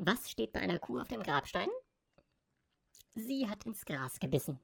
Was steht bei einer Kuh auf dem Grabstein? Sie hat ins Gras gebissen.